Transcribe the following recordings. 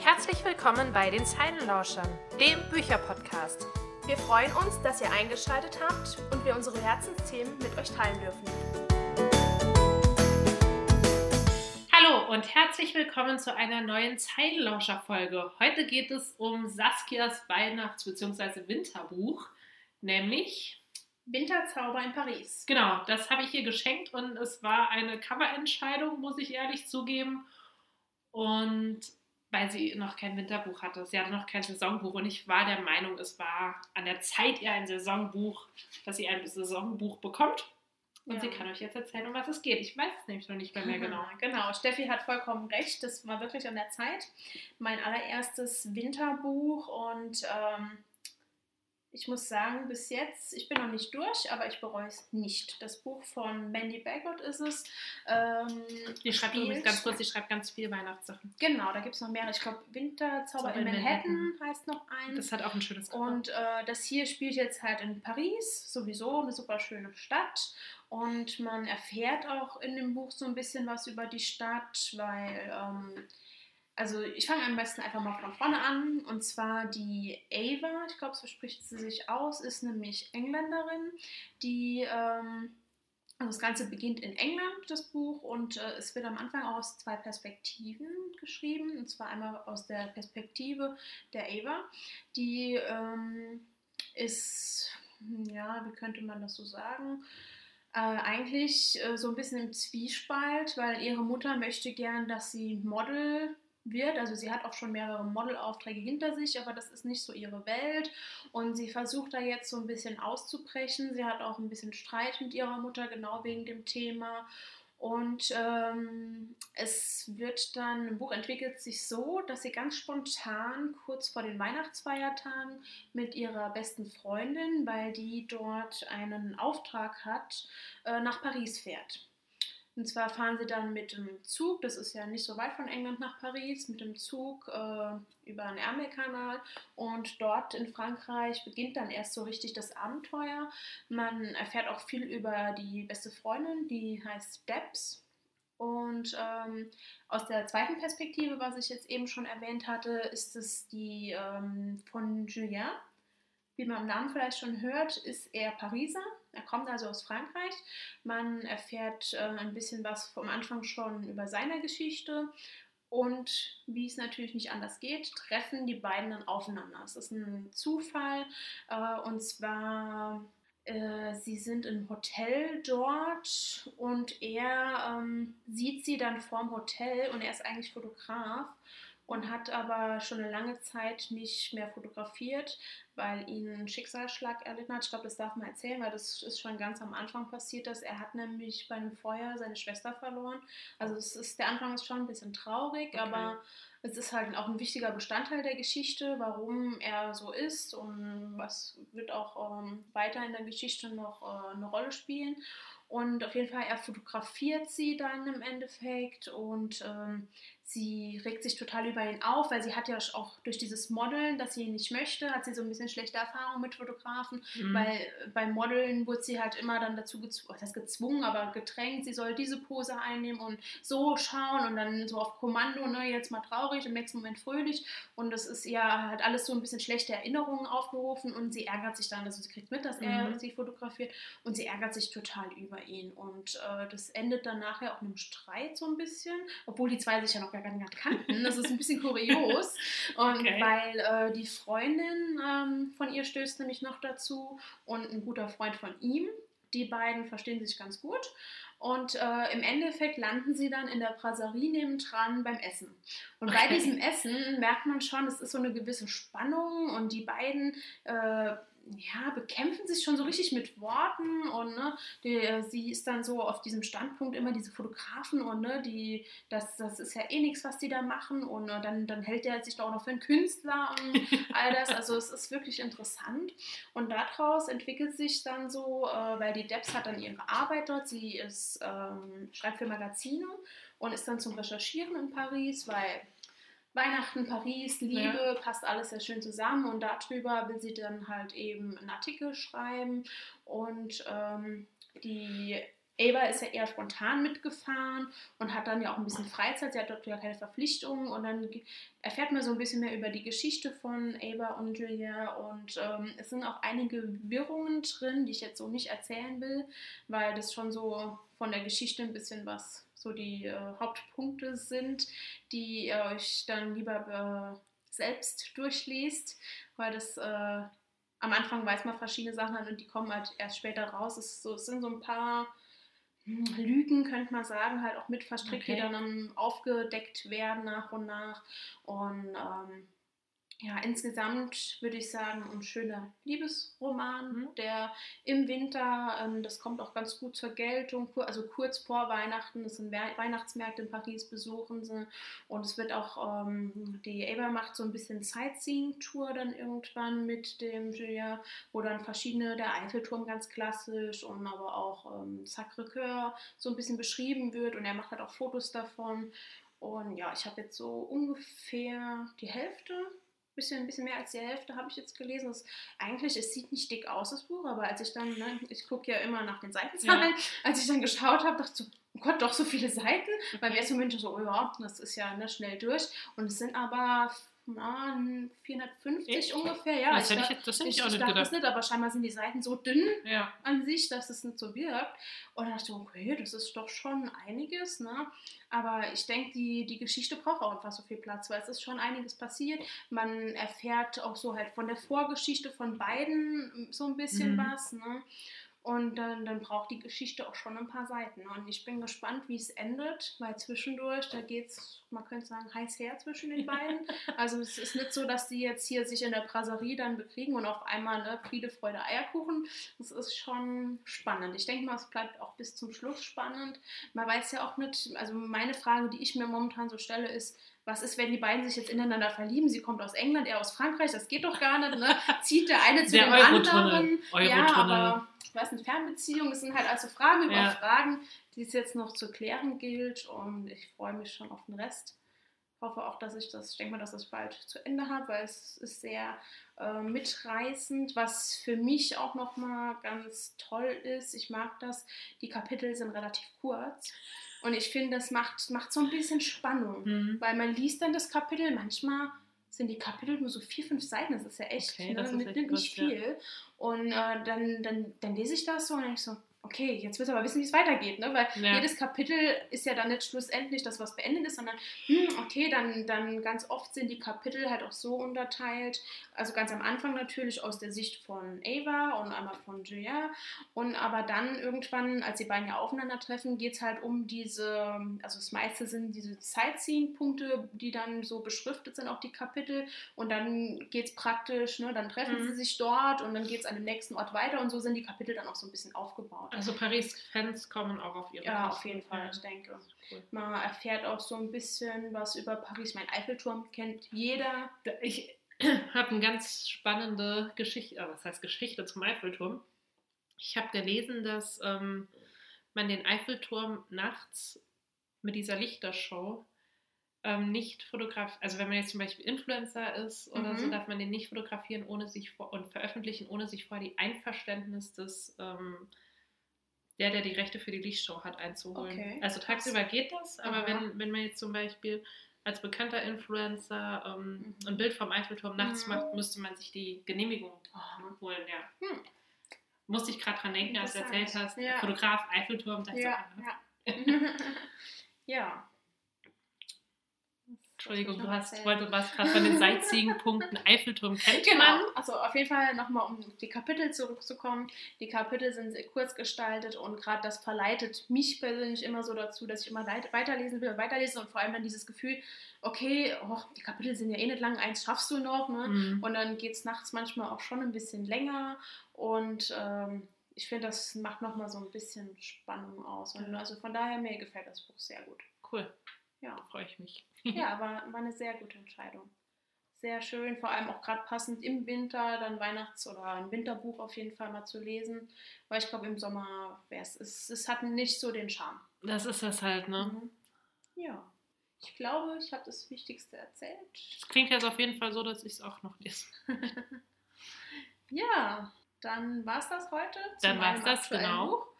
Herzlich willkommen bei den Zeilenlauschern, dem Bücherpodcast. Wir freuen uns, dass ihr eingeschaltet habt und wir unsere Herzensthemen mit euch teilen dürfen. Hallo und herzlich willkommen zu einer neuen Zeilenlauscher-Folge. Heute geht es um Saskias Weihnachts- bzw. Winterbuch, nämlich Winterzauber in Paris. Genau, das habe ich ihr geschenkt und es war eine Coverentscheidung, muss ich ehrlich zugeben. Und weil sie noch kein Winterbuch hatte, sie hatte noch kein Saisonbuch und ich war der Meinung, es war an der Zeit ihr ein Saisonbuch, dass sie ein Saisonbuch bekommt. Und Ja. sie kann euch jetzt erzählen, um was es geht. Ich weiß es nämlich noch nicht mehr, mehr genau. Genau, Steffi hat vollkommen recht. Das war wirklich an der Zeit. Mein allererstes Winterbuch und ähm, ich muss sagen, bis jetzt, ich bin noch nicht durch, aber ich bereue es nicht. Das Buch von Mandy Bagot ist es. Ähm, Die schreibt übrigens ganz kurz, sie schreibt ganz viele Weihnachtssachen. Genau, da gibt es noch mehrere. Ich glaube, Winterzauber Zauber in in Manhattan, heißt noch eins. Das hat auch ein schönes Cover. Und äh, das hier spielt jetzt halt in Paris, sowieso eine super schöne Stadt. Und man erfährt auch in dem Buch so ein bisschen was über die Stadt, weil, ähm, also ich fange am besten einfach mal von vorne an. Und zwar die Ava, ich glaube, so spricht sie sich aus, ist nämlich Engländerin, die, ähm, also das Ganze beginnt in England, das Buch, und äh, es wird am Anfang aus zwei Perspektiven geschrieben. Und zwar einmal aus der Perspektive der Ava, die ähm, ist, ja, wie könnte man das so sagen? Äh, eigentlich äh, so ein bisschen im Zwiespalt, weil ihre Mutter möchte gern, dass sie Model wird. Also sie hat auch schon mehrere Modelaufträge hinter sich, aber das ist nicht so ihre Welt. Und sie versucht da jetzt so ein bisschen auszubrechen. Sie hat auch ein bisschen Streit mit ihrer Mutter, genau wegen dem Thema. Und ähm, es wird dann, im Buch entwickelt sich so, dass sie ganz spontan kurz vor den Weihnachtsfeiertagen mit ihrer besten Freundin, weil die dort einen Auftrag hat, äh, nach Paris fährt. Und zwar fahren sie dann mit dem Zug, das ist ja nicht so weit von England nach Paris, mit dem Zug äh, über den Ärmelkanal und dort in Frankreich beginnt dann erst so richtig das Abenteuer. Man erfährt auch viel über die beste Freundin, die heißt Debs. Und ähm, aus der zweiten Perspektive, was ich jetzt eben schon erwähnt hatte, ist es die ähm, von Julien. Wie man im Namen vielleicht schon hört, ist er Pariser. Er kommt also aus Frankreich. Man erfährt äh, ein bisschen was vom Anfang schon über seine Geschichte. Und wie es natürlich nicht anders geht, treffen die beiden dann aufeinander. Es ist ein Zufall. Äh, und zwar, äh, sie sind im Hotel dort und er ähm, sieht sie dann vorm Hotel und er ist eigentlich Fotograf und hat aber schon eine lange Zeit nicht mehr fotografiert, weil ihn ein Schicksalsschlag erlitten hat. Ich glaube, das darf man erzählen, weil das ist schon ganz am Anfang passiert. Dass er hat nämlich bei einem Feuer seine Schwester verloren. Also es ist, der Anfang ist schon ein bisschen traurig, Okay. aber es ist halt auch ein wichtiger Bestandteil der Geschichte, warum er so ist und was wird auch ähm, weiter in der Geschichte noch äh, eine Rolle spielen. Und auf jeden Fall, er fotografiert sie dann im Endeffekt und ähm, sie regt sich total über ihn auf, weil sie hat ja auch durch dieses Modeln, das sie ihn nicht möchte, hat sie so ein bisschen schlechte Erfahrungen mit Fotografen, Mhm. weil äh, beim Modeln wurde sie halt immer dann dazu gezwungen, das gezwungen, aber gedrängt, sie soll diese Pose einnehmen und so schauen und dann so auf Kommando, ne, jetzt mal traurig, im nächsten Moment fröhlich und das ist ihr halt alles so ein bisschen schlechte Erinnerungen aufgerufen und sie ärgert sich dann, also sie kriegt mit, dass er Mhm. sie fotografiert und sie ärgert sich total über ihn und äh, das endet dann nachher auch in einem Streit so ein bisschen, obwohl die zwei sich ja noch gar nicht kannten, das ist ein bisschen kurios und Okay. weil äh, die Freundin ähm, von ihr stößt nämlich noch dazu und ein guter Freund von ihm. Die beiden verstehen sich ganz gut. Und äh, im Endeffekt landen sie dann in der Brasserie nebendran beim Essen. Und bei Okay. diesem Essen merkt man schon, es ist so eine gewisse Spannung und die beiden äh, ja, bekämpfen sich schon so richtig mit Worten und ne, die, äh, sie ist dann so auf diesem Standpunkt immer diese Fotografen und ne, die, das, das ist ja eh nichts, was die da machen und äh, dann, dann hält der sich da auch noch für einen Künstler und all das. Also es ist wirklich interessant und daraus entwickelt sich dann so, äh, weil die Debs hat dann ihre Arbeit dort, sie ist, ähm, schreibt für Magazine und ist dann zum Recherchieren in Paris, weil Weihnachten, Paris, Liebe, passt alles sehr schön zusammen. Und darüber will sie dann halt eben einen Artikel schreiben. Und ähm, die Ava ist ja eher spontan mitgefahren und hat dann ja auch ein bisschen Freizeit. Sie hat dort ja keine Verpflichtungen und dann erfährt man so ein bisschen mehr über die Geschichte von Ava und Julia und ähm, es sind auch einige Wirrungen drin, die ich jetzt so nicht erzählen will, weil das schon so von der Geschichte ein bisschen was so die äh, Hauptpunkte sind, die ihr euch dann lieber äh, selbst durchliest, weil das äh, am Anfang weiß man verschiedene Sachen und die kommen halt erst später raus. Es, so, es sind so ein paar Lügen, könnte man sagen, halt auch mit verstrickt, okay. die dann aufgedeckt werden nach und nach. Und ähm, ja, insgesamt würde ich sagen, ein schöner Liebesroman, mhm. der im Winter, ähm, das kommt auch ganz gut zur Geltung, also kurz vor Weihnachten, es sind Weihnachtsmärkte in Paris besuchen sie. Und es wird auch, ähm, die Ava macht so ein bisschen Sightseeing-Tour dann irgendwann mit dem Julia, wo dann verschiedene, der Eiffelturm ganz klassisch und aber auch ähm, Sacré-Cœur so ein bisschen beschrieben wird und er macht halt auch Fotos davon. Und ja, ich habe jetzt so ungefähr die Hälfte bisschen, ein bisschen mehr als die Hälfte habe ich jetzt gelesen. Das, eigentlich, es sieht nicht dick aus, das Buch, aber als ich dann, ne, ich gucke ja immer nach den Seitenzahlen, ja. als ich dann geschaut habe, dachte ich so, oh Gott, doch so viele Seiten. Okay. Beim ersten Moment so, oh ja, das ist ja ne, schnell durch. Und es sind aber na, 450 Echt? ungefähr, ja. Das, ich, hätte ich, das hätte ich, ich auch nicht gedacht. Das nicht, aber scheinbar sind die Seiten so dünn ja. an sich, dass es nicht so wirkt. Und da dachte ich, okay, das ist doch schon einiges, ne? Aber ich denke, die, die Geschichte braucht auch einfach so viel Platz, weil es ist schon einiges passiert. Man erfährt auch so halt von der Vorgeschichte von beiden so ein bisschen mhm. was, ne? Und dann, dann braucht die Geschichte auch schon ein paar Seiten. Und ich bin gespannt, wie es endet, weil zwischendurch, da geht es, man könnte sagen, heiß her zwischen den beiden. Also es ist nicht so, dass die jetzt hier sich in der Brasserie dann bekriegen und auf einmal ne, Friede, Freude, Eierkuchen. Das ist schon spannend. Ich denke mal, es bleibt auch bis zum Schluss spannend. Man weiß ja auch nicht, also meine Frage, die ich mir momentan so stelle, ist, was ist, wenn die beiden sich jetzt ineinander verlieben? Sie kommt aus England, er aus Frankreich, das geht doch gar nicht, ne? Zieht der eine zu der dem anderen? Ja, aber was sind Fernbeziehungen? Das sind halt also Fragen über ja. Fragen, die es jetzt noch zu klären gilt und ich freue mich schon auf den Rest. Ich hoffe auch, dass ich das, ich denke mal, dass das bald zu Ende habe, weil es ist sehr äh, mitreißend, was für mich auch nochmal ganz toll ist. Ich mag das, die Kapitel sind relativ kurz. Und ich finde, das macht, macht so ein bisschen Spannung, mhm. weil man liest dann das Kapitel, manchmal sind die Kapitel nur so vier, fünf Seiten, das ist ja echt, okay, ne? ist echt nicht viel. Ja. Und äh, dann, dann, dann lese ich das so und denke so, okay, jetzt willst du aber wissen, wie es weitergeht, ne? Weil ja. jedes Kapitel ist ja dann nicht schlussendlich das, was beendet ist, sondern, hm, okay, dann, dann ganz oft sind die Kapitel halt auch so unterteilt. Also ganz am Anfang natürlich aus der Sicht von Ava und einmal von Julia. Und aber dann irgendwann, als die beiden ja aufeinandertreffen, geht es halt um diese, also das meiste sind diese Sightseeing-Punkte, die dann so beschriftet sind, auch die Kapitel. Und dann geht es praktisch, ne, dann treffen mhm. sie sich dort und dann geht es an dem nächsten Ort weiter und so sind die Kapitel dann auch so ein bisschen aufgebaut. Also Paris-Fans kommen auch auf ihre Ja, Kosten. auf jeden Fall, ich denke. Cool. Man erfährt auch so ein bisschen was über Paris. Mein Eiffelturm kennt jeder. Ich habe eine ganz spannende Geschichte, äh, was heißt Geschichte zum Eiffelturm. Ich habe gelesen, dass ähm, man den Eiffelturm nachts mit dieser Lichtershow ähm, nicht fotografieren, also wenn man jetzt zum Beispiel Influencer ist oder mhm. so, darf man den nicht fotografieren ohne sich vor und veröffentlichen, ohne sich vor die Einverständnis des ähm, der, der die Rechte für die Lichtshow hat, einzuholen. Okay. Also tagsüber geht das, aber wenn, wenn man jetzt zum Beispiel als bekannter Influencer ähm, mhm. ein Bild vom Eiffelturm nachts mhm. macht, müsste man sich die Genehmigung oh. holen. Ja. Hm. Musste ich gerade dran denken, als du erzählt hast, ja. Fotograf, Eiffelturm. Ja, so, ja. ja. Entschuldigung, du hast, wollte was gerade von den Sightseeing-Punkten Eiffelturm kennt Genau, also auf jeden Fall nochmal, um die Kapitel zurückzukommen. Die Kapitel sind sehr kurz gestaltet und gerade das verleitet mich persönlich immer so dazu, dass ich immer weiterlesen will, weiterlesen und vor allem dann dieses Gefühl, okay, oh, die Kapitel sind ja eh nicht lang, eins schaffst du noch, ne? Mhm. Und dann geht es nachts manchmal auch schon ein bisschen länger und ähm, ich finde, das macht nochmal so ein bisschen Spannung aus. Und also von daher, mir gefällt das Buch sehr gut. Cool. Ja. freue ich mich. ja, war, war eine sehr gute Entscheidung. Sehr schön, vor allem auch gerade passend im Winter, dann Weihnachts- oder ein Winterbuch auf jeden Fall mal zu lesen, weil ich glaube, im Sommer wäre es, es hat nicht so den Charme. Das ist das halt, ne? Mhm. Ja. Ich glaube, ich habe das Wichtigste erzählt. Es klingt jetzt auf jeden Fall so, dass ich es auch noch lese. ja, dann war es das heute. Dann war es das, genau. Buch.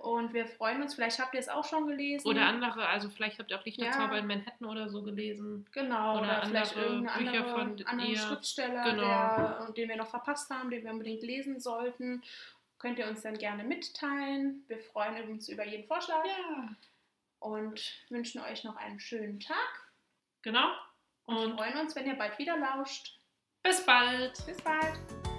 Und wir freuen uns, vielleicht habt ihr es auch schon gelesen. Oder andere, also vielleicht habt ihr auch Lichterzauber Ja. in Manhattan oder so gelesen. Genau, oder, Oder vielleicht andere irgendeine Bücher andere, von anderen. Schriftsteller, Genau. der, den wir noch verpasst haben, den wir unbedingt lesen sollten. Könnt ihr uns dann gerne mitteilen. Wir freuen uns über jeden Vorschlag Ja. und wünschen euch noch einen schönen Tag. Genau. Und Und freuen uns, wenn ihr bald wieder lauscht. bis bald. Bis bald.